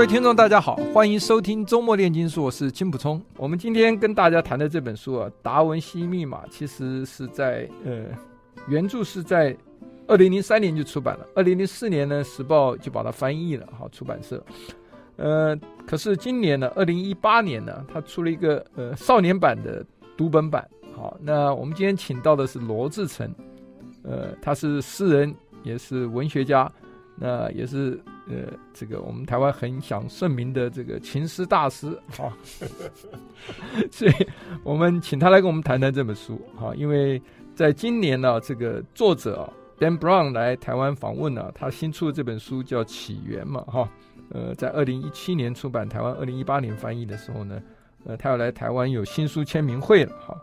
各位听众，大家好，欢迎收听周末炼金术，我是金普聪。我们今天跟大家谈的这本书啊，《达文西密码》，其实是在呃，原著是在二零零三年就出版了，二零零四年呢，时报就把它翻译了，好，出版社。呃，可是今年呢，二零一八年呢，它出了一个呃少年版的读本版。好，那我们今天请到的是罗志成，呃，他是诗人，也是文学家，那也是。呃，这个我们台湾很享盛名的这个琴师大师，啊，所以我们请他来跟我们谈谈这本书，哈，因为在今年呢，这个作者啊 Dan Brown 来台湾访问呢，他新出的这本书叫《起源》嘛，哈，呃，在二零一七年出版，台湾二零一八年翻译的时候呢，呃，他要来台湾有新书签名会了，哈，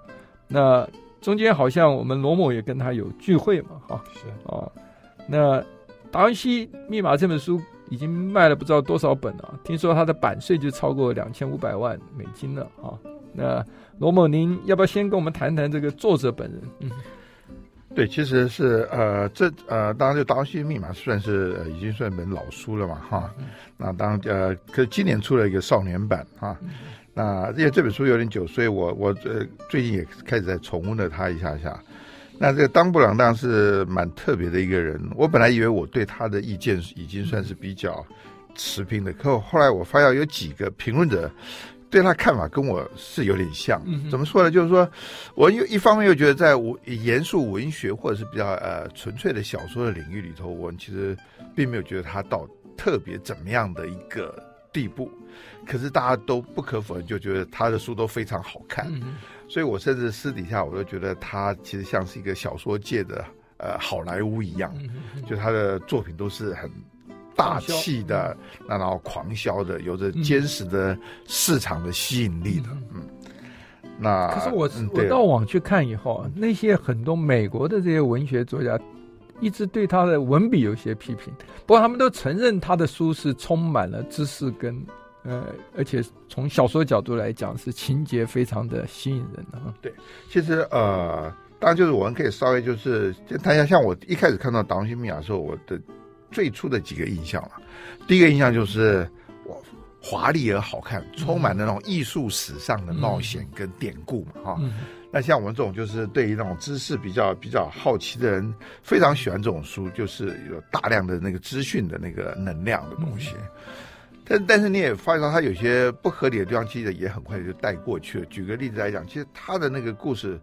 那中间好像我们罗某也跟他有聚会嘛，哈，是啊，那达文西密码这本书。已经卖了不知道多少本了，听说它的版税就超过两千五百万美金了啊！那罗某，您要不要先跟我们谈谈这个作者本人？嗯，对，其实是呃，这呃，当然就《达文西密码》算是、呃、已经算一本老书了嘛，哈。嗯、那当呃，可是今年出了一个少年版哈。嗯、那因为这本书有点久，所以我我呃最近也开始在重温了它一下下。那这个当布朗当是蛮特别的一个人，我本来以为我对他的意见已经算是比较持平的，可后来我发现有几个评论者对他看法跟我是有点像。怎么说呢？就是说我又一方面又觉得在文严肃文学或者是比较呃纯粹的小说的领域里头，我其实并没有觉得他到特别怎么样的一个地步，可是大家都不可否认，就觉得他的书都非常好看。所以，我甚至私底下我都觉得他其实像是一个小说界的呃好莱坞一样，就他的作品都是很大气的，那然后狂销的，有着坚实的市场的吸引力的。嗯，那可是我我到网去看以后，那些很多美国的这些文学作家一直对他的文笔有些批评，不过他们都承认他的书是充满了知识跟。呃，而且从小说角度来讲，是情节非常的吸引人的哈。对，其实呃，当然就是我们可以稍微就是谈一下，像我一开始看到《达文西密码》的时候，我的最初的几个印象了。第一个印象就是我，华丽而好看，充满了那种艺术史上的冒险跟典故嘛哈。嗯、那像我们这种就是对于那种知识比较比较好奇的人，非常喜欢这种书，就是有大量的那个资讯的那个能量的东西。嗯但但是你也发现到他有些不合理的地方，其实也很快就带过去了。举个例子来讲，其实他的那个故事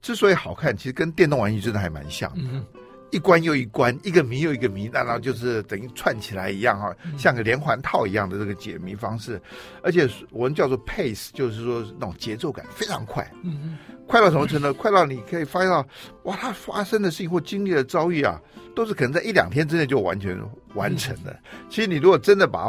之所以好看，其实跟电动玩具真的还蛮像的。嗯、一关又一关，一个谜又一个谜，那然后就是等于串起来一样哈，像个连环套一样的这个解谜方式。而且我们叫做 pace，就是说那种节奏感非常快。嗯嗯快到什么程度？快到你可以发现到，哇，它发生的事情或经历的遭遇啊，都是可能在一两天之内就完全完成的。嗯、其实你如果真的把它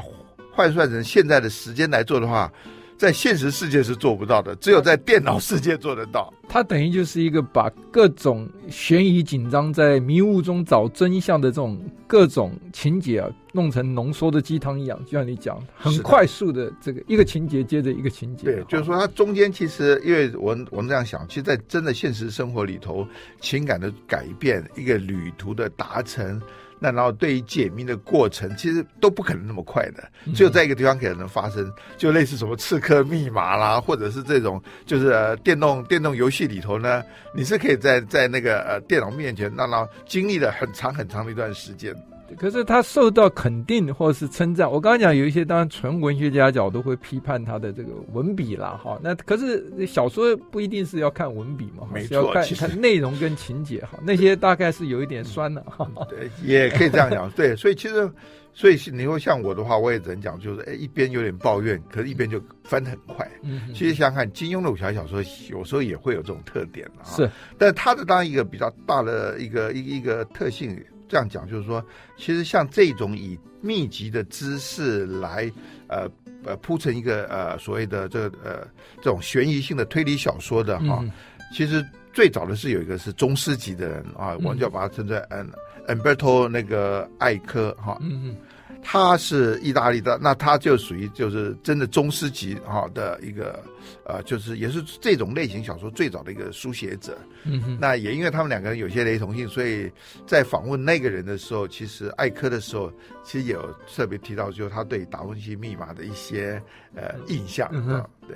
换算成现在的时间来做的话，在现实世界是做不到的，只有在电脑世界做得到。它等于就是一个把各种悬疑紧张，在迷雾中找真相的这种各种情节啊，弄成浓缩的鸡汤一样。就像你讲，很快速的这个一个情节接着一个情节。对，就是说它中间其实，因为我我们这样想，其实，在真的现实生活里头，情感的改变，一个旅途的达成。那然后对于解密的过程，其实都不可能那么快的，只有在一个地方可能发生，就类似什么刺客密码啦，或者是这种就是、呃、电动电动游戏里头呢，你是可以在在那个呃电脑面前，那然后经历了很长很长的一段时间。可是他受到肯定或者是称赞。我刚刚讲有一些当然纯文学家角度会批判他的这个文笔啦，哈。那可是小说不一定是要看文笔嘛，没错，是要看看内容跟情节哈。那些大概是有一点酸的哈。对，也可以这样讲。对，所以其实，所以你说像我的话，我也只能讲，就是哎，一边有点抱怨，可是一边就翻得很快。嗯哼。其实想想看，金庸的武侠小说有时候也会有这种特点啊。是，但他的当然一个比较大的一个一一个特性。这样讲就是说，其实像这种以密集的姿势来呃呃铺成一个呃所谓的这个呃这种悬疑性的推理小说的哈，嗯、其实最早的是有一个是宗师级的人啊，我们就要把它称作嗯 Umberto 那个艾科哈。嗯嗯他是意大利的，那他就属于就是真的宗师级哈的一个，呃，就是也是这种类型小说最早的一个书写者。嗯哼，那也因为他们两个人有些雷同性，所以在访问那个人的时候，其实艾科的时候，其实也有特别提到，就是他对《达芬奇密码》的一些呃印象啊，嗯，对。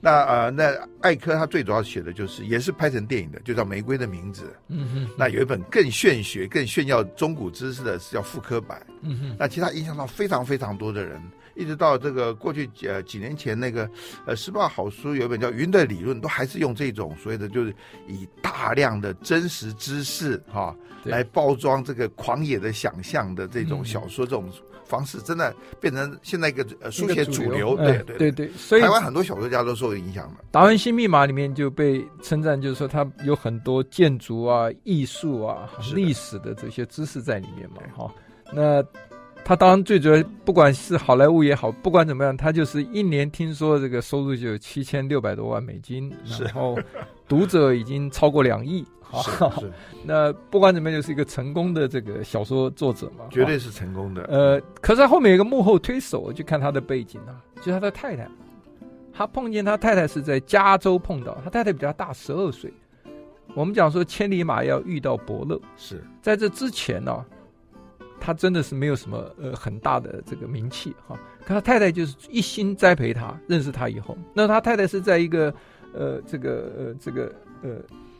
那呃，那艾科他最主要写的就是，也是拍成电影的，就叫《玫瑰的名字》。嗯哼。那有一本更炫学、更炫耀中古知识的，是叫《复刻版》。嗯哼。那其实他影响到非常非常多的人，一直到这个过去呃几年前那个呃时报好书有一本叫《云的理论》，都还是用这种所谓的就是以大量的真实知识哈对来包装这个狂野的想象的这种小说这种。方式真的变成现在一个呃书写主流，对对对对，所以台湾很多小说家都受影响了。《达文西密码》里面就被称赞，就是说它有很多建筑啊、艺术啊、历史的这些知识在里面嘛，哈。那他当然最主要，不管是好莱坞也好，不管怎么样，他就是一年听说这个收入就有七千六百多万美金，然后读者已经超过两亿。是是，那不管怎么样，就是一个成功的这个小说作者嘛，绝对是成功的。呃，可是他后面有一个幕后推手，就看他的背景啊，就是他的太太。他碰见他太太是在加州碰到，他太太比他大十二岁。我们讲说千里马要遇到伯乐，是在这之前呢、啊，他真的是没有什么呃很大的这个名气哈。可他太太就是一心栽培他，认识他以后，那他太太是在一个呃这个呃这个呃。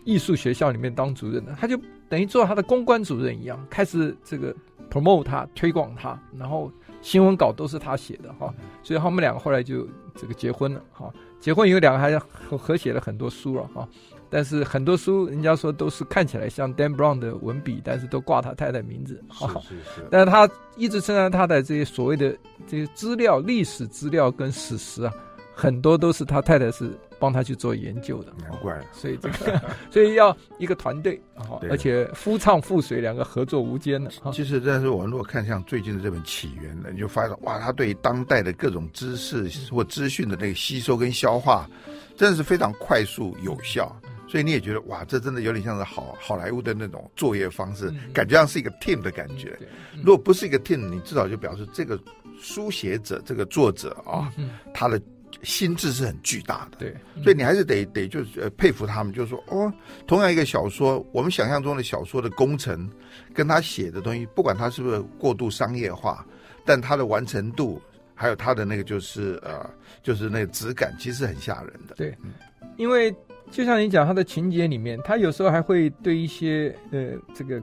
艺术学校里面当主任的，他就等于做他的公关主任一样，开始这个 promote 他，推广他，然后新闻稿都是他写的哈，所以他们两个后来就这个结婚了哈。结婚以后两个还合合写了很多书了哈，但是很多书人家说都是看起来像 Dan Brown 的文笔，但是都挂他太太名字哈。是是是。但是他一直称赞他的这些所谓的这些资料、历史资料跟史实啊，很多都是他太太是。帮他去做研究的，难怪，所以这个，所以要一个团队啊，而且夫唱妇随两个合作无间的。其实，但是我们如果看像最近的这本《起源》呢，你就发现哇，他对当代的各种知识或资讯的那个吸收跟消化，真的是非常快速有效。所以你也觉得哇，这真的有点像是好好莱坞的那种作业方式，感觉像是一个 team 的感觉。如果不是一个 team，你至少就表示这个书写者、这个作者啊，他的。心智是很巨大的，对，所以你还是得得就是呃佩服他们，就是说哦，同样一个小说，我们想象中的小说的工程，跟他写的东西，不管他是不是过度商业化，但他的完成度，还有他的那个就是呃，就是那个质感，其实很吓人的。对，因为就像你讲，他的情节里面，他有时候还会对一些呃这个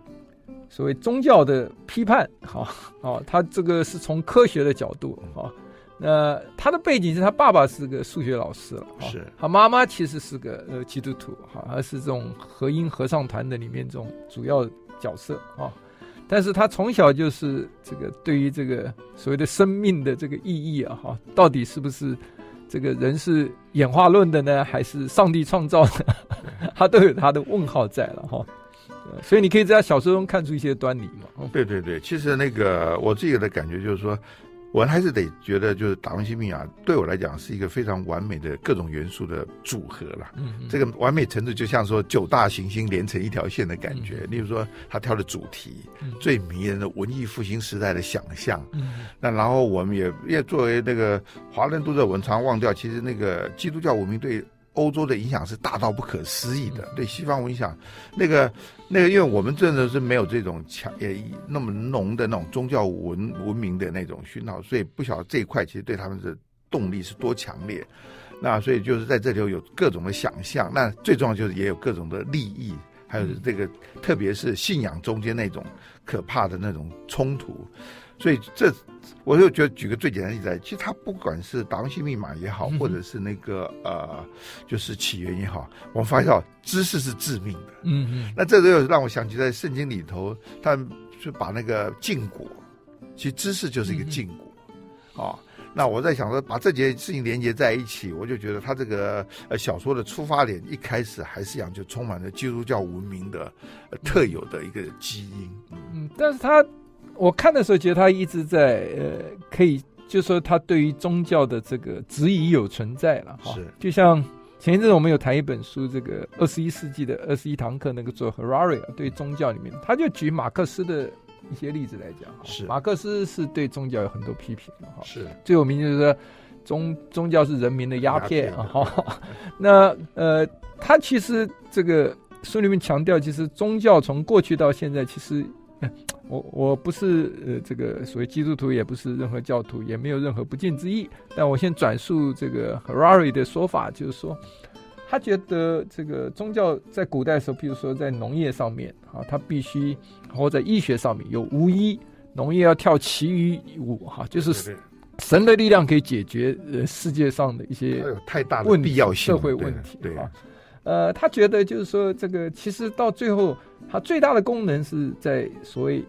所谓宗教的批判，好，哦，他这个是从科学的角度，哈。那他的背景是他爸爸是个数学老师了，是他妈妈其实是个呃基督徒哈，还是这种和音合唱团的里面这种主要角色啊。但是他从小就是这个对于这个所谓的生命的这个意义啊哈，到底是不是这个人是演化论的呢，还是上帝创造的？他都有他的问号在了哈。所以你可以在他小说中看出一些端倪嘛。对对对，其实那个我自己的感觉就是说。我还是得觉得，就是《达文西密码》对我来讲是一个非常完美的各种元素的组合了。嗯，嗯，这个完美程度就像说九大行星连成一条线的感觉。嗯、例如说，他挑的主题、嗯、最迷人的文艺复兴时代的想象。嗯，那然后我们也也作为那个华人读者，我们常忘掉，其实那个基督教文明对。欧洲的影响是大到不可思议的，对西方影响，那个那个，因为我们真的是没有这种强也那么浓的那种宗教文文明的那种熏陶，所以不晓得这一块其实对他们的动力是多强烈。那所以就是在这里有各种的想象，那最重要就是也有各种的利益，还有这个特别是信仰中间那种可怕的那种冲突。所以这，我就觉得举个最简单的例子，其实他不管是达文西密码也好，或者是那个呃，就是起源也好，我们发现到知识是致命的。嗯嗯。那这个又让我想起在圣经里头，他就把那个禁果，其实知识就是一个禁果。啊、哦，那我在想说，把这件事情连接在一起，我就觉得他这个呃小说的出发点一开始还是一样，就充满了基督教文明的、呃、特有的一个基因。嗯，但是他。我看的时候，觉得他一直在呃，可以就说他对于宗教的这个质疑有存在了哈。是，就像前一阵子我们有谈一本书，这个二十一世纪的二十一堂课，那个做 Harari 对宗教里面，他就举马克思的一些例子来讲。是，马克思是对宗教有很多批评的哈。是，最有名就是说宗宗教是人民的鸦片啊哈。那呃，他其实这个书里面强调，其实宗教从过去到现在，其实。我我不是呃这个所谓基督徒，也不是任何教徒，也没有任何不敬之意。但我先转述这个 Harari 的说法，就是说，他觉得这个宗教在古代的时候，譬如说在农业上面啊，他必须或在医学上面有巫医，农业要跳其余舞哈，就是神的力量可以解决呃世界上的一些太大的必要性社会问题对啊。呃，他觉得就是说，这个其实到最后，他最大的功能是在所谓。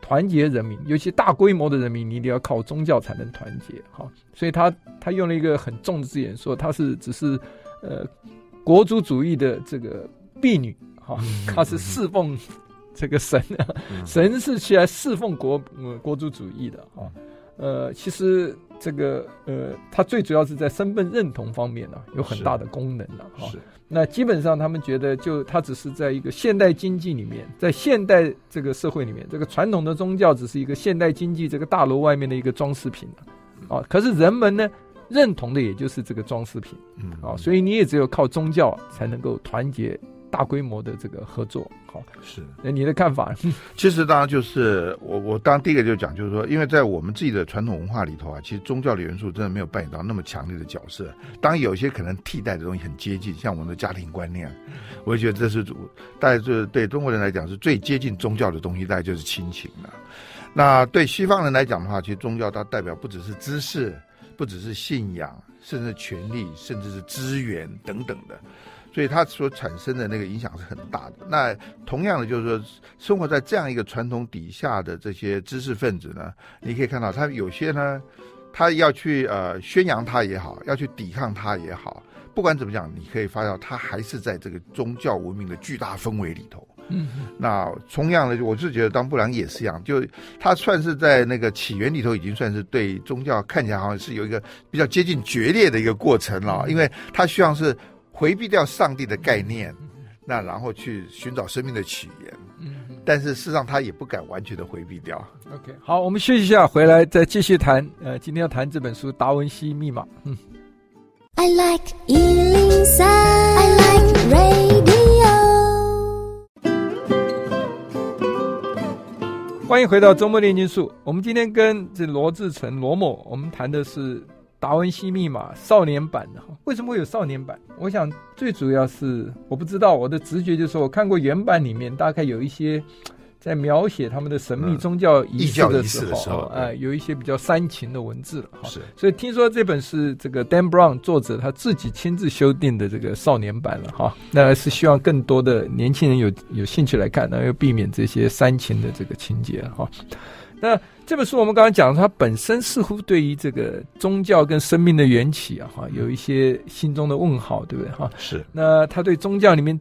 团结人民，尤其大规模的人民，你一定要靠宗教才能团结哈。所以他他用了一个很重的字眼，说他是只是呃国族主义的这个婢女哈，他是侍奉这个神，神是起来侍奉国呃国族主义的哈。呃，其实这个呃，他最主要是在身份认同方面呢，有很大的功能的哈。那基本上，他们觉得，就他只是在一个现代经济里面，在现代这个社会里面，这个传统的宗教只是一个现代经济这个大楼外面的一个装饰品啊。可是人们呢，认同的也就是这个装饰品，啊，所以你也只有靠宗教才能够团结。大规模的这个合作，好是，那你的看法？其实当然就是我我当然第一个就讲，就是说，因为在我们自己的传统文化里头啊，其实宗教的元素真的没有扮演到那么强烈的角色。当然有些可能替代的东西很接近，像我们的家庭观念，我也觉得这是主，大概就是对中国人来讲是最接近宗教的东西，大概就是亲情了。那对西方人来讲的话，其实宗教它代表不只是知识，不只是信仰，甚至权力，甚至是资源等等的。所以它所产生的那个影响是很大的。那同样的，就是说，生活在这样一个传统底下的这些知识分子呢，你可以看到，他有些呢，他要去呃宣扬他也好，要去抵抗他也好，不管怎么讲，你可以发现他还是在这个宗教文明的巨大氛围里头。嗯，那同样的，我是觉得当布朗也是一样，就他算是在那个起源里头，已经算是对宗教看起来好像是有一个比较接近决裂的一个过程了，因为他希望是。回避掉上帝的概念，那然后去寻找生命的起源。嗯，但是事实上他也不敢完全的回避掉。OK，好，我们休息一下，回来再继续谈。呃，今天要谈这本书《达文西密码》。嗯。I like 103, I like radio。欢迎回到周末炼金术。我们今天跟这罗志成罗某，我们谈的是。达文西密码少年版的哈，为什么会有少年版？我想最主要是我不知道，我的直觉就是，我看过原版里面大概有一些在描写他们的神秘宗教仪式的时候，哎、嗯呃，有一些比较煽情的文字了哈。是，所以听说这本是这个 Dan Brown 作者他自己亲自修订的这个少年版了哈。那是希望更多的年轻人有有兴趣来看，然后又避免这些煽情的这个情节哈。那这本书我们刚刚讲，它本身似乎对于这个宗教跟生命的缘起啊，哈，有一些心中的问号，对不对？哈，是。那他对宗教里面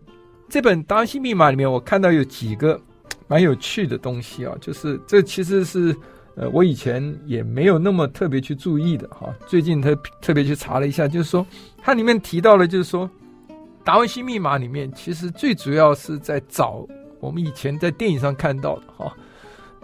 这本《达文西密码》里面，我看到有几个蛮有趣的东西啊，就是这其实是呃，我以前也没有那么特别去注意的哈。最近他特别去查了一下，就是说它里面提到了，就是说《达文西密码》里面其实最主要是在找我们以前在电影上看到的哈。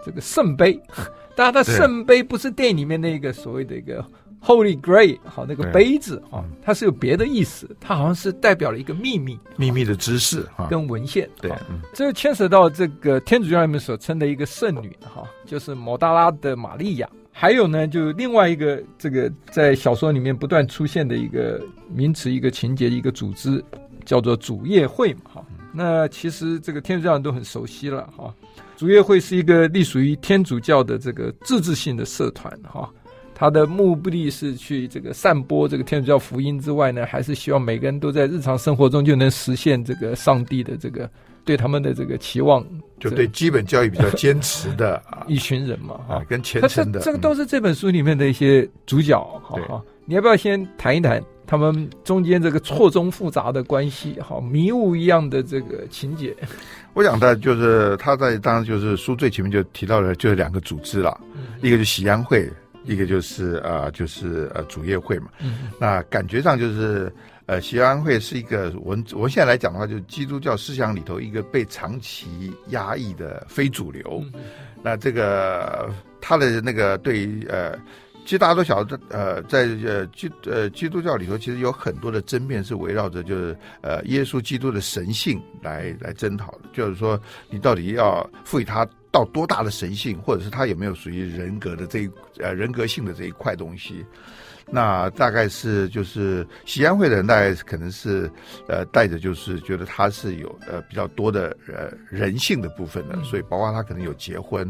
这个圣杯，当然，它圣杯不是电影里面那个所谓的一个 Holy Grail 好那个杯子啊，它是有别的意思，它好像是代表了一个秘密、秘密的知识跟文献。对，这个牵扯到这个天主教里面所称的一个圣女哈，就是摩大拉的玛利亚。还有呢，就另外一个这个在小说里面不断出现的一个名词、一个情节、一个组织，叫做主业会嘛哈。那其实这个天主教人都很熟悉了哈。主业会是一个隶属于天主教的这个自治性的社团哈，它的目的是去这个散播这个天主教福音之外呢，还是希望每个人都在日常生活中就能实现这个上帝的这个对他们的这个期望，就对基本教育比较坚持的。一群人嘛哈，跟虔诚的，这个都是这本书里面的一些主角哈。哈，你要不要先谈一谈他们中间这个错综复杂的关系哈，迷雾一样的这个情节？我想的就是他在当然就是书最前面就提到了就是两个组织了，嗯、一个是喜安会，一个就是呃就是呃主业会嘛。嗯，那感觉上就是呃喜安会是一个我们我们现在来讲的话，就是基督教思想里头一个被长期压抑的非主流。嗯、那这个他的那个对于呃。其实大家都晓得，呃，在呃基呃基督教里头，其实有很多的争辩是围绕着就是呃耶稣基督的神性来来争讨的。就是说，你到底要赋予他到多大的神性，或者是他有没有属于人格的这一呃人格性的这一块东西？那大概是就是西安会的人，大概可能是呃带着就是觉得他是有呃比较多的呃人性的部分的，所以包括他可能有结婚，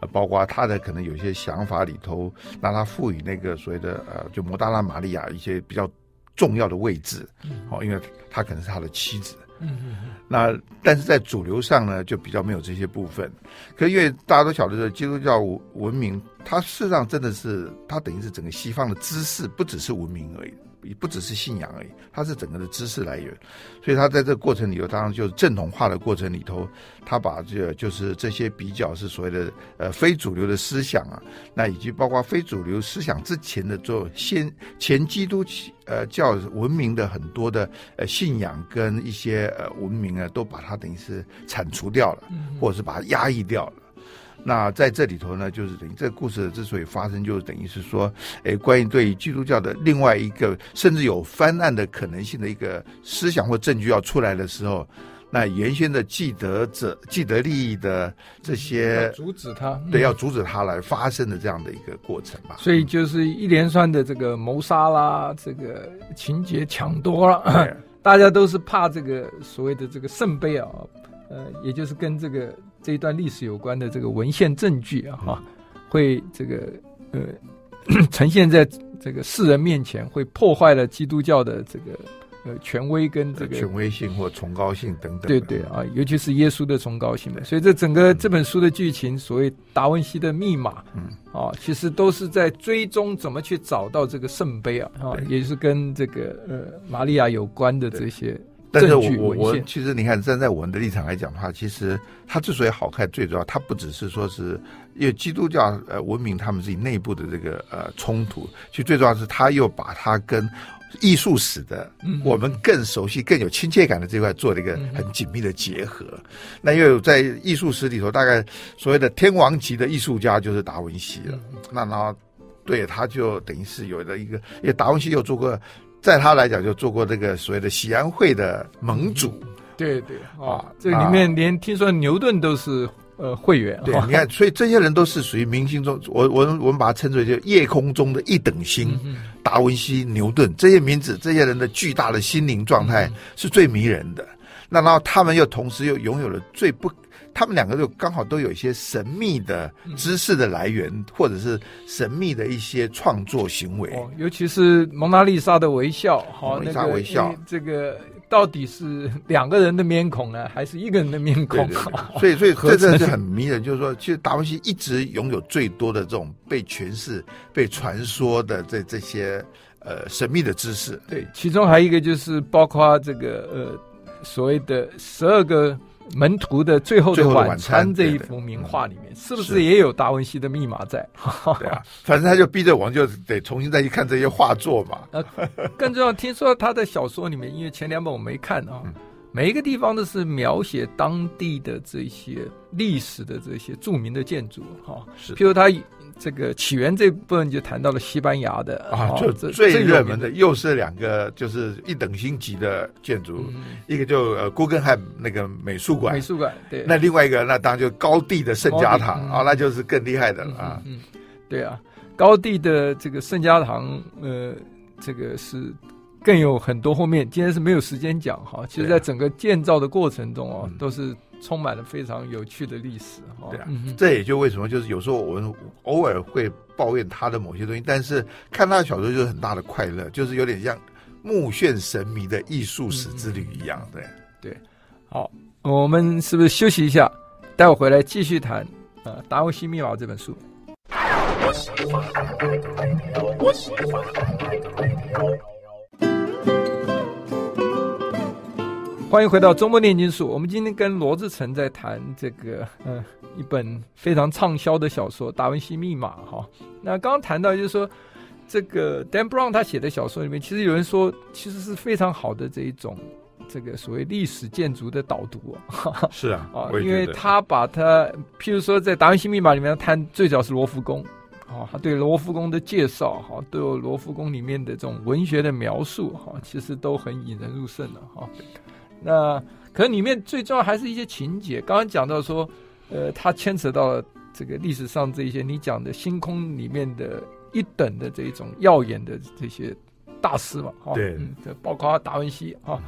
呃包括他的可能有一些想法里头，让他赋予那个所谓的呃就摩大拉玛利亚一些比较重要的位置，好，因为他可能是他的妻子。嗯嗯，那但是在主流上呢，就比较没有这些部分。可因为大家都晓得，说基督教文明，它事实上真的是，它等于是整个西方的知识，不只是文明而已。也不只是信仰而已，它是整个的知识来源，所以他在这个过程里头，当然就是正统化的过程里头，他把这就是这些比较是所谓的呃非主流的思想啊，那以及包括非主流思想之前的做先前基督呃教文明的很多的呃信仰跟一些呃文明啊，都把它等于是铲除掉了，或者是把它压抑掉了。那在这里头呢，就是等于这个故事之所以发生，就是等于是说，哎，关于对于基督教的另外一个甚至有翻案的可能性的一个思想或证据要出来的时候，那原先的既得者、既得利益的这些阻止他，对，要阻止他来发生的这样的一个过程吧。所以就是一连串的这个谋杀啦，这个情节抢多了，大家都是怕这个所谓的这个圣杯啊，呃，也就是跟这个。这一段历史有关的这个文献证据啊，哈，会这个呃 呈现在这个世人面前，会破坏了基督教的这个呃权威跟这个权威性或崇高性等等。对对啊，尤其是耶稣的崇高性。所以这整个这本书的剧情，所谓达文西的密码，嗯啊，其实都是在追踪怎么去找到这个圣杯啊，啊，也是跟这个呃玛利亚有关的这些。但是我我我其实你看站在我们的立场来讲的话，其实它之所以好看，最主要它不只是说是因为基督教呃文明他们自己内部的这个呃冲突，其实最重要是他又把它跟艺术史的我们更熟悉、更有亲切感的这块做了一个很紧密的结合。那因为在艺术史里头，大概所谓的天王级的艺术家就是达文西了。那然后对他就等于是有了一个，因为达文西又做过。在他来讲，就做过这个所谓的喜安会的盟主，对对啊，这里面连听说牛顿都是呃会员，对，你看，所以这些人都是属于明星中，我我我们把它称之为就夜空中的一等星，达文西、牛顿这些名字，这些人的巨大的心灵状态是最迷人的。那然后他们又同时又拥有了最不。他们两个就刚好都有一些神秘的知识的来源，或者是神秘的一些创作行为。哦，尤其是蒙娜丽莎的微笑，好，蒙娜丽莎微笑，这个到底是两个人的面孔呢，还是一个人的面孔？对对对，所以，所以这真的是很迷人。就是说，其实达文西一直拥有最多的这种被诠释、被传说的这这些呃神秘的知识。对，其中还有一个就是包括这个呃所谓的十二个。门徒的最后的晚餐这一幅名画里面，是不是也有达文西的密码在？对啊，反正他就逼着我们就得重新再去看这些画作嘛。呃，更重要，听说他的小说里面，因为前两本我没看啊，每一个地方都是描写当地的这些历史的这些著名的建筑哈。是，譬如他。这个起源这部分就谈到了西班牙的啊，就最热门的又是两个就是一等星级的建筑，嗯、一个就呃古根汉那个美术馆，美术馆对，那另外一个那当然就高地的圣家堂啊、那就是更厉害的了啊。对啊，高地的这个圣家堂，呃，这个是更有很多后面今天是没有时间讲哈，其实在整个建造的过程中啊，都是。充满了非常有趣的历史，哈，对啊，这也就为什么就是有时候我们偶尔会抱怨他的某些东西，但是看他的小说就是很大的快乐，就是有点像目眩神迷的艺术史之旅一样，对对。好，我们是不是休息一下？待会回来继续谈呃《达文西密码》这本书。欢迎回到周末炼金术。我们今天跟罗志成在谈这个，嗯，一本非常畅销的小说《达文西密码》哈。那刚刚谈到就是说，这个 Dan Brown 他写的小说里面，其实有人说，其实是非常好的这一种这个所谓历史建筑的导读啊。是啊，啊，因为他把他，譬如说在《达文西密码》里面谈，最早是罗浮宫。哦，他对罗浮宫的介绍，哈，都有罗浮宫里面的这种文学的描述，哈，其实都很引人入胜的，哈。那可能里面最重要还是一些情节。刚刚讲到说，呃，他牵扯到了这个历史上这一些你讲的星空里面的一等的这种耀眼的这些大师嘛，哈。对，包括达文西，哈，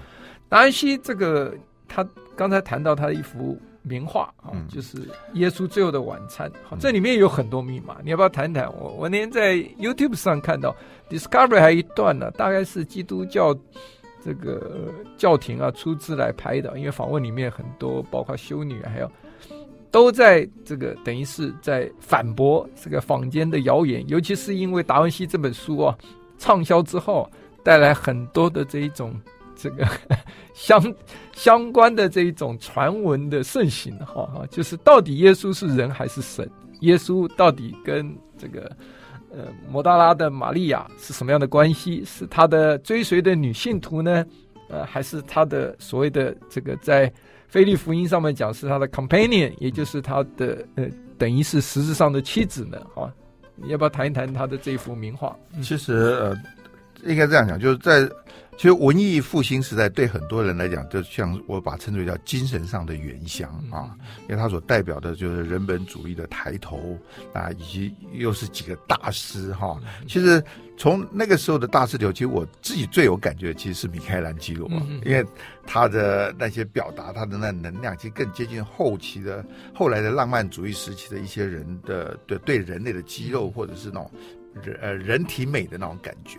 达文西这个他刚才谈到他的一幅。名画啊，就是耶稣最后的晚餐。好，这里面有很多密码，你要不要谈谈？我我那天在 YouTube 上看到 Discovery 还有一段呢，大概是基督教这个教廷啊出资来拍的，因为访问里面很多，包括修女还有都在这个等于是在反驳这个坊间的谣言，尤其是因为达文西这本书啊畅销之后，带来很多的这一种。这个 相相关的这一种传闻的盛行哈哈，就是到底耶稣是人还是神？耶稣到底跟这个呃摩达拉的玛利亚是什么样的关系？是他的追随的女信徒呢？呃，还是他的所谓的这个在菲利福音上面讲是他的 companion，也就是他的呃等于是实质上的妻子呢？哈，你要不要谈一谈他的这幅名画？其实呃，应该这样讲，就是在。其实文艺复兴时代对很多人来讲，就像我把称之为叫精神上的原乡啊，因为它所代表的就是人本主义的抬头啊，以及又是几个大师哈。其实从那个时候的大师里，其实我自己最有感觉其实是米开朗基罗，因为他的那些表达，他的那能量，其实更接近后期的后来的浪漫主义时期的一些人的对对人类的肌肉或者是那种。人呃，人体美的那种感觉，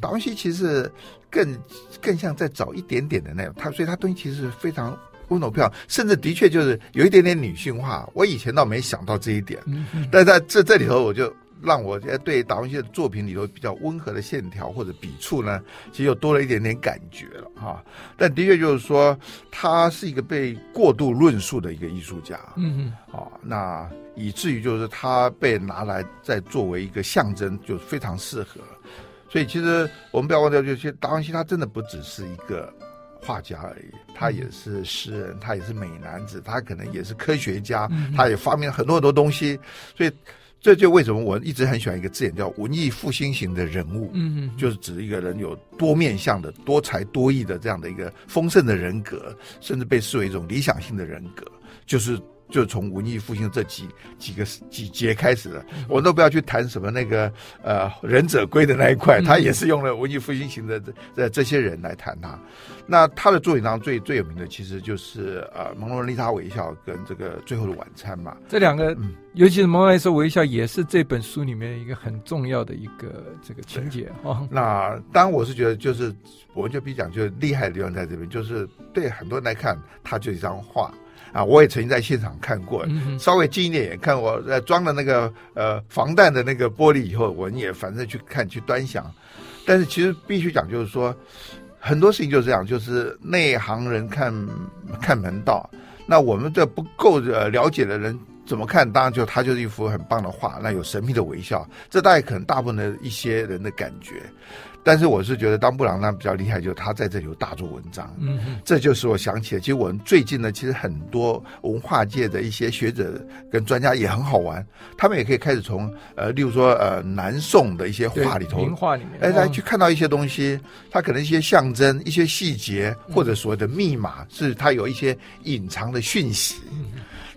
达文西其实更更像在找一点点的那种，他所以他东西其实是非常温柔漂亮，甚至的确就是有一点点女性化。我以前倒没想到这一点，但在这这里头我就。让我觉得对达文西的作品里头比较温和的线条或者笔触呢，其实又多了一点点感觉了哈。但的确就是说，他是一个被过度论述的一个艺术家，嗯嗯，啊，那以至于就是他被拿来再作为一个象征，就非常适合。所以其实我们不要忘掉，就是达文西他真的不只是一个画家而已，他也是诗人，他也是美男子，他可能也是科学家，他也发明了很多很多东西，所以。这就为什么我一直很喜欢一个字眼，叫文艺复兴型的人物，嗯嗯，就是指一个人有多面向的、多才多艺的这样的一个丰盛的人格，甚至被视为一种理想性的人格，就是。就从文艺复兴这几几个几节开始的，我都不要去谈什么那个呃忍者龟的那一块，他也是用了文艺复兴型的这这这些人来谈他。那他的作品当中最最有名的，其实就是呃蒙娜丽莎微笑跟这个最后的晚餐嘛。这两个，嗯、尤其是蒙娜丽莎微笑，也是这本书里面一个很重要的一个这个情节哦。那当然我是觉得，就是我们就比讲，就厉害的地方在这边，就是对很多人来看，他就一张画。啊，我也曾经在现场看过，稍微近一点也看我呃装了那个呃防弹的那个玻璃以后，我也反正去看去端详。但是其实必须讲，就是说很多事情就是这样，就是内行人看看门道，那我们这不够呃了解的人怎么看？当然就他就是一幅很棒的画，那有神秘的微笑，这大概可能大部分的一些人的感觉。但是我是觉得，当布朗那比较厉害，就是他在这里有大做文章。嗯哼，这就是我想起了，其实我们最近呢，其实很多文化界的一些学者跟专家也很好玩，他们也可以开始从呃，例如说呃，南宋的一些画里头，名画里面，哎，来去看到一些东西，它可能一些象征、一些细节，或者所谓的密码，是它有一些隐藏的讯息。嗯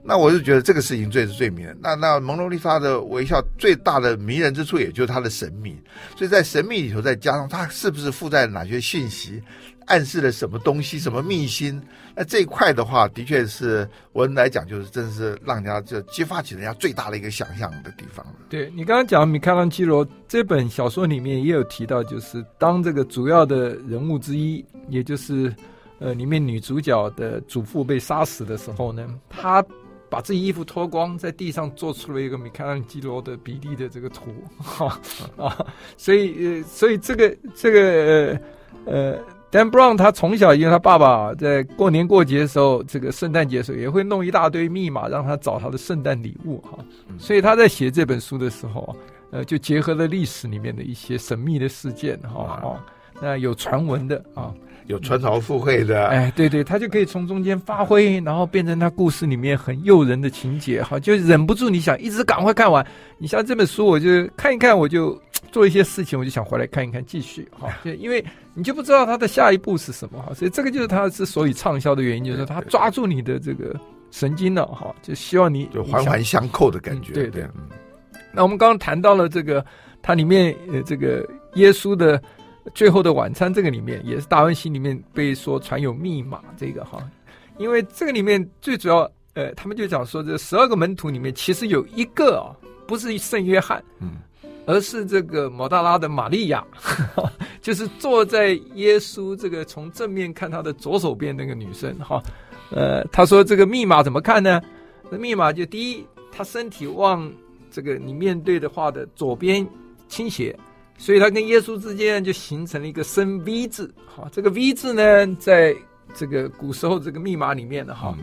那我就觉得这个事情最是最迷人。那那蒙罗丽莎的微笑最大的迷人之处，也就是它的神秘。所以在神秘里头，再加上它是不是附带哪些讯息，暗示了什么东西、什么秘辛？那这一块的话，的确是我来讲，就是真是让人家就激发起人家最大的一个想象的地方。对，你刚刚讲米开朗基罗这本小说里面也有提到，就是当这个主要的人物之一，也就是呃里面女主角的祖父被杀死的时候呢，他。把自己衣服脱光，在地上做出了一个米开朗基罗的比例的这个图，哈啊，所以呃，所以这个这个呃呃，Dan Brown 他从小因为他爸爸在过年过节的时候，这个圣诞节的时候也会弄一大堆密码让他找他的圣诞礼物哈，所以他在写这本书的时候，呃，就结合了历史里面的一些神秘的事件哈哦，那有传闻的啊。有穿凿附会的，哎，对对，他就可以从中间发挥，然后变成他故事里面很诱人的情节，哈，就忍不住你想一直赶快看完。你像这本书，我就看一看，我就做一些事情，我就想回来看一看，继续，哈，就因为你就不知道他的下一步是什么，哈，所以这个就是他之所以畅销的原因，就是说他抓住你的这个神经了，哈，就希望你就环环相扣的感觉，嗯、对对。那我们刚刚谈到了这个，它里面呃，这个耶稣的。最后的晚餐这个里面也是达文西里面被说传有密码这个哈，因为这个里面最主要呃，他们就讲说这十二个门徒里面其实有一个啊，不是圣约翰，嗯，而是这个抹大拉的玛利亚，就是坐在耶稣这个从正面看他的左手边那个女生哈，呃，他说这个密码怎么看呢？那密码就第一，他身体往这个你面对的话的左边倾斜。所以他跟耶稣之间就形成了一个深 V 字，好，这个 V 字呢，在这个古时候这个密码里面的哈，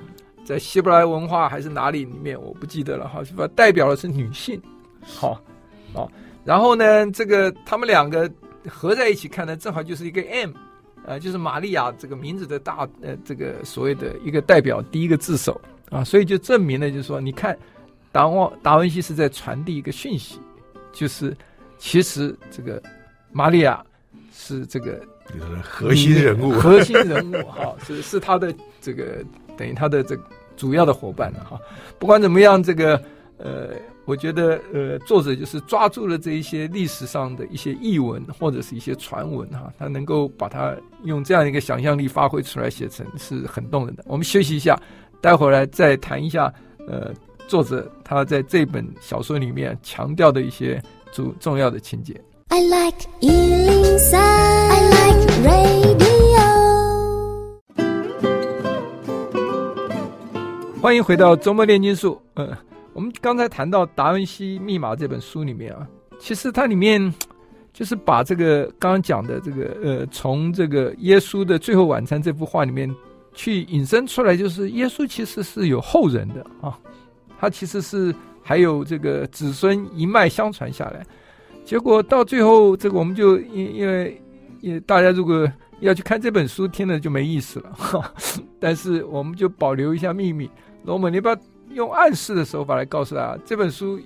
在希伯来文化还是哪里里面我不记得了哈，是吧？代表的是女性，好，啊，然后呢，这个他们两个合在一起看呢，正好就是一个 M，呃，就是玛利亚这个名字的大呃这个所谓的一个代表第一个字首啊，所以就证明了就是说，你看达旺达文西是在传递一个讯息，就是。其实这个玛利亚是这个核心人物，核心人物哈，是是他的这个等于他的这个主要的伙伴了哈。不管怎么样，这个呃，我觉得呃，作者就是抓住了这一些历史上的一些译文或者是一些传闻哈，他能够把它用这样一个想象力发挥出来写成是很动人的。我们休息一下，待会儿来再谈一下呃，作者他在这本小说里面强调的一些。主重要的情节。I like 103, I like radio。欢迎回到周末炼金术。呃，我们刚才谈到《达文西密码》这本书里面啊，其实它里面 就是把这个刚刚讲的这个呃，从这个耶稣的最后晚餐这幅画里面去引申出来，就是耶稣其实是有后人的啊，他其实是。还有这个子孙一脉相传下来，结果到最后，这个我们就因因为因大家如果要去看这本书，听了就没意思了。哈，但是我们就保留一下秘密。罗门，你不要用暗示的手法来告诉大家，这本书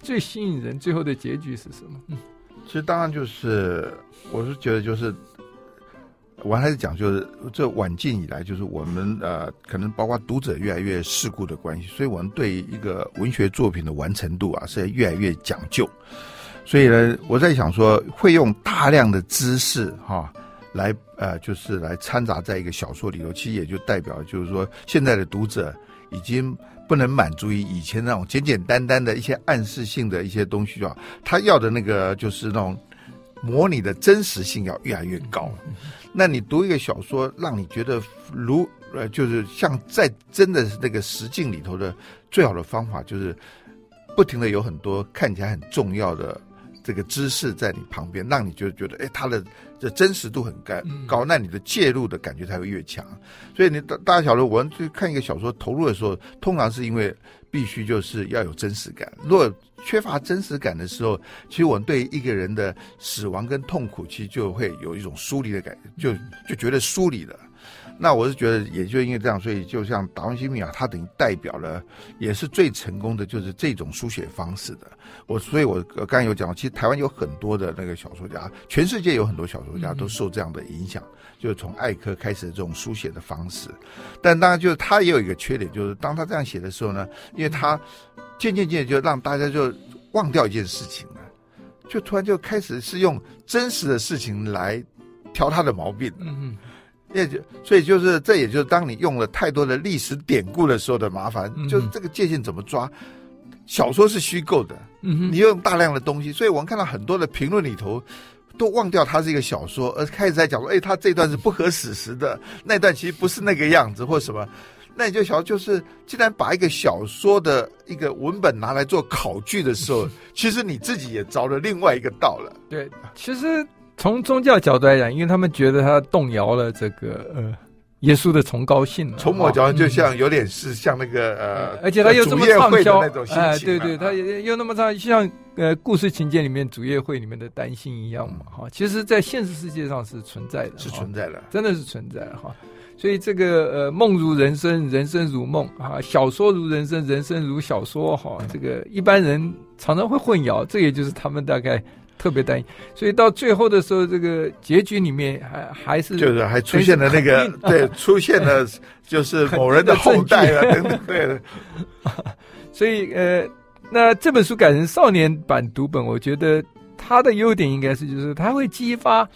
最吸引人最后的结局是什么？嗯，其实当然就是，我是觉得就是。我还是讲，就是这晚近以来，就是我们呃，可能包括读者越来越世故的关系，所以我们对一个文学作品的完成度啊，是越来越讲究。所以呢，我在想说，会用大量的知识哈，来呃，就是来掺杂在一个小说里头，其实也就代表，就是说，现在的读者已经不能满足于以前那种简简单单的一些暗示性的一些东西啊，他要的那个就是那种。模拟的真实性要越来越高，那你读一个小说，让你觉得如呃，就是像在真的那个实境里头的最好的方法，就是不停的有很多看起来很重要的这个知识在你旁边，让你就觉得哎，它的这真实度很高高，那你的介入的感觉才会越强。所以你大大家晓得，我们去看一个小说投入的时候，通常是因为必须就是要有真实感，如果。缺乏真实感的时候，其实我们对一个人的死亡跟痛苦，其实就会有一种疏离的感觉，就就觉得疏离了。那我是觉得，也就因为这样，所以就像达文西密码，它等于代表了，也是最成功的，就是这种书写方式的。我所以，我刚才有讲，其实台湾有很多的那个小说家，全世界有很多小说家都受这样的影响，就是从艾柯开始的这种书写的方式。但当然，就是他也有一个缺点，就是当他这样写的时候呢，因为他。渐渐渐就让大家就忘掉一件事情了，就突然就开始是用真实的事情来挑他的毛病。嗯嗯，也就所以就是这也就是当你用了太多的历史典故的时候的麻烦，就是这个界限怎么抓？小说是虚构的，嗯，你用大量的东西，所以我们看到很多的评论里头都忘掉它是一个小说，而开始在讲说，哎，他这段是不合史实的，那段其实不是那个样子或什么。那你就想，就是既然把一个小说的一个文本拿来做考据的时候，其实你自己也着了另外一个道了。对，其实从宗教角度来讲，因为他们觉得他动摇了这个呃。耶稣的崇高性，从某角度就像有点是像那个呃，而且他又这么畅销那种心情，哎，对对，他也又那么畅，像呃故事情节里面主业会里面的担心一样嘛，哈，其实，在现实世界上是存在的，是存在的，真的是存在哈。所以这个呃梦如人生，人生如梦啊，小说如人生，人生如小说哈，这个一般人常常会混淆，这也就是他们大概。特别担心，所以到最后的时候，这个结局里面还还是就是还出现了那个对，出现了 就是某人的后代啊等等，对。所以呃，那这本书改成少年版读本，我觉得它的优点应该是就是它会激发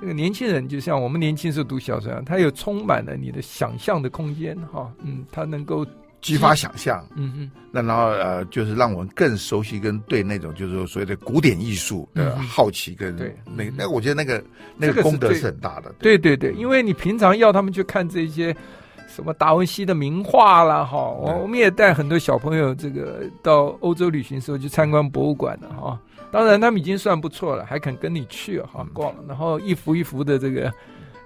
这个年轻人，就像我们年轻时候读小说一样，它有充满了你的想象的空间哈，嗯，它能够。激发想象，嗯嗯，那然后呃，就是让我们更熟悉跟对那种就是说所谓的古典艺术的好奇跟对。那那我觉得那个那个功德是很大的，对。对对，因为你平常要他们去看这些什么达文西的名画啦哈，我我们也带很多小朋友这个到欧洲旅行时候去参观博物馆的哈，当然他们已经算不错了，还肯跟你去哈逛，然后一幅一幅的这个。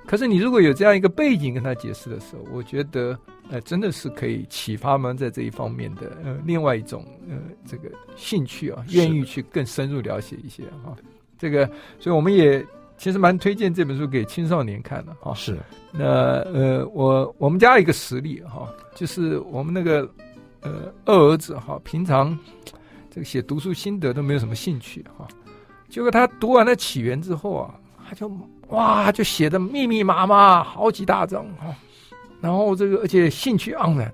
可是你如果有这样一个背景跟他解释的时候，我觉得呃真的是可以启发他们在这一方面的呃另外一种呃这个兴趣啊，愿意去更深入了解一些哈。这个，所以我们也其实蛮推荐这本书给青少年看的哈。是。那呃我我们家一个实例哈，就是我们那个呃二儿子哈，平常这个写读书心得都没有什么兴趣哈，结果他读完了起源之后啊，他就。哇，就写的密密麻麻，好几大章啊，然后这个而且兴趣盎然，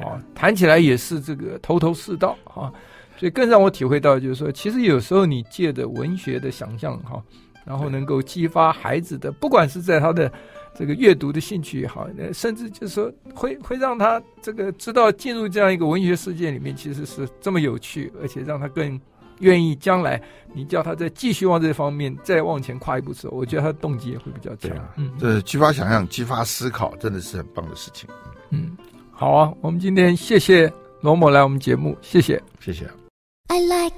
啊，谈起来也是这个头头是道啊，所以更让我体会到就是说，其实有时候你借着文学的想象哈，然后能够激发孩子的，不管是在他的这个阅读的兴趣也好，甚至就是说会会让他这个知道进入这样一个文学世界里面其实是这么有趣，而且让他更。愿意将来你叫他再继续往这方面再往前跨一步走，我觉得他的动机也会比较强。啊、嗯，这激发想象、激发思考，真的是很棒的事情。嗯，好啊，我们今天谢谢罗某来我们节目，谢谢，谢谢。I like